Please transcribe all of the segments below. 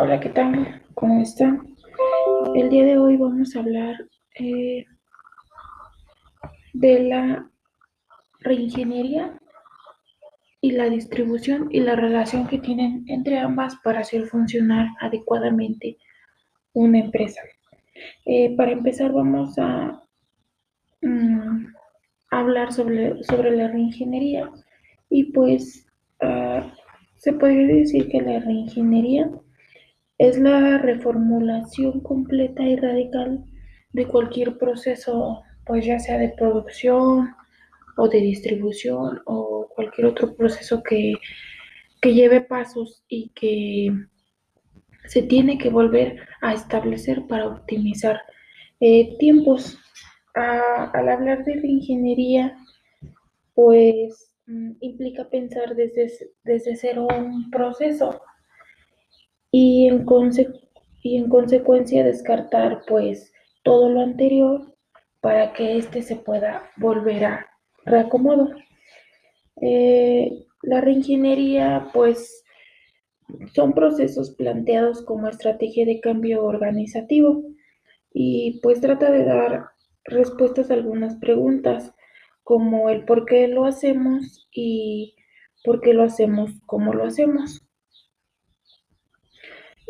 Hola, ¿qué tal? ¿Cómo están? El día de hoy vamos a hablar eh, de la reingeniería y la distribución y la relación que tienen entre ambas para hacer funcionar adecuadamente una empresa. Eh, para empezar vamos a mm, hablar sobre, sobre la reingeniería y pues uh, se puede decir que la reingeniería es la reformulación completa y radical de cualquier proceso, pues ya sea de producción o de distribución o cualquier otro proceso que, que lleve pasos y que se tiene que volver a establecer para optimizar eh, tiempos. al hablar de ingeniería, pues mm, implica pensar desde, desde cero un proceso y en, consecuencia descartar pues todo lo anterior para que éste se pueda volver a reacomodo. Eh, la reingeniería pues son procesos planteados como estrategia de cambio organizativo y pues trata de dar respuestas a algunas preguntas como el por qué lo hacemos y por qué lo hacemos como lo hacemos.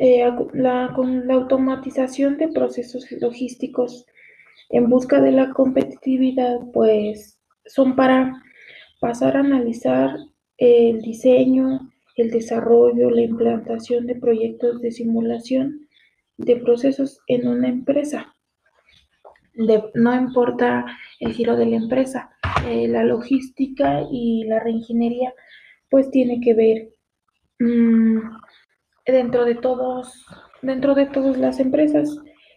Eh, la, con la automatización de procesos logísticos en busca de la competitividad, pues son para pasar a analizar el diseño, el desarrollo, la implantación de proyectos de simulación de procesos en una empresa. no importa el giro de la empresa, eh, la logística y la reingeniería pues tiene que ver mmm, dentro de todos, dentro de todas las empresas.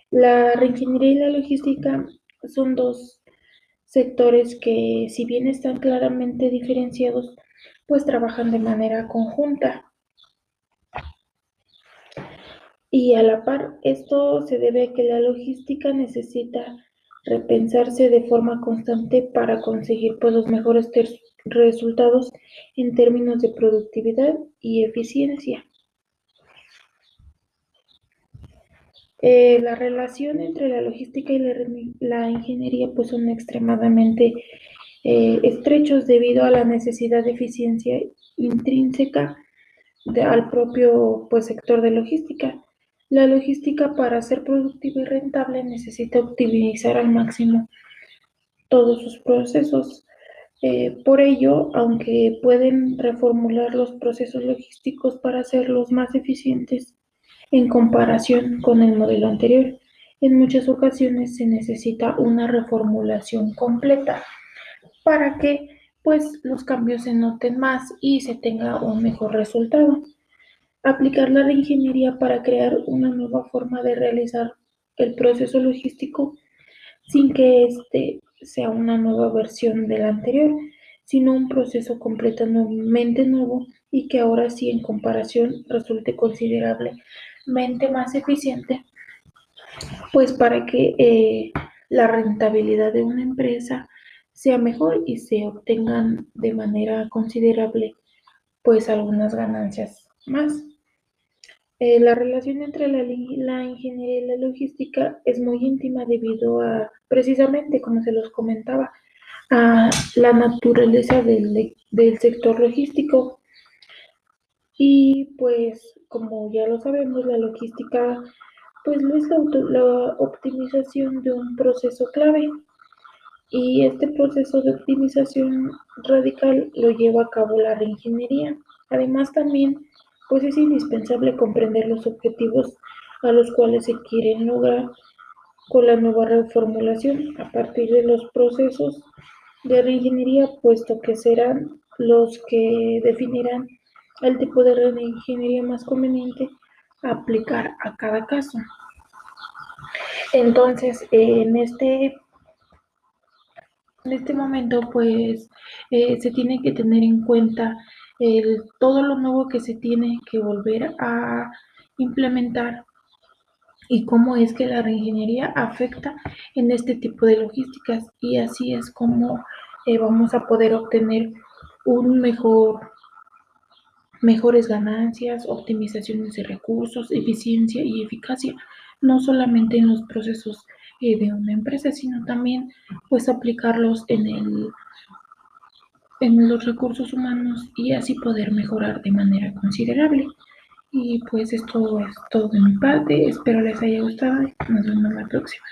La reingeniería y la logística son dos sectores que, si bien están claramente diferenciados, pues trabajan de manera conjunta. Y a la par, esto se debe a que la logística necesita repensarse de forma constante para conseguir pues, los mejores resultados en términos de productividad y eficiencia. Eh, la relación entre la logística y la, ingeniería pues son extremadamente eh, estrechos debido a la necesidad de eficiencia intrínseca al propio pues, sector de logística. La logística para ser productiva y rentable necesita optimizar al máximo todos sus procesos. Eh, por ello, aunque pueden reformular los procesos logísticos para hacerlos más eficientes, en comparación con el modelo anterior. En muchas ocasiones se necesita una reformulación completa para que pues los cambios se noten más y se tenga un mejor resultado. Aplicar la reingeniería para crear una nueva forma de realizar el proceso logístico sin que éste sea una nueva versión del anterior, sino un proceso completamente nuevo y que ahora sí en comparación resulte considerable mente más eficiente, pues para que eh, la rentabilidad de una empresa sea mejor y se obtengan de manera considerable pues algunas ganancias más. Eh, la relación entre la, ingeniería y la logística es muy íntima debido a, precisamente como se los comentaba, a la naturaleza del sector logístico. Y pues como ya lo sabemos, la logística pues es la, optimización de un proceso clave y este proceso de optimización radical lo lleva a cabo la reingeniería. Además también pues es indispensable comprender los objetivos a los cuales se quieren lograr con la nueva reformulación a partir de los procesos de reingeniería, puesto que serán los que definirán el tipo de reingeniería más conveniente aplicar a cada caso. Entonces, en este, en este momento, pues eh, se tiene que tener en cuenta el, todo lo nuevo que se tiene que volver a implementar y cómo es que la reingeniería afecta en este tipo de logísticas y así es como eh, vamos a poder obtener un mejor mejores ganancias, optimizaciones de recursos, eficiencia y eficacia, no solamente en los procesos eh, de una empresa, sino también pues aplicarlos en el en los recursos humanos y así poder mejorar de manera considerable. Y pues esto es todo de mi parte, espero les haya gustado nos vemos la próxima.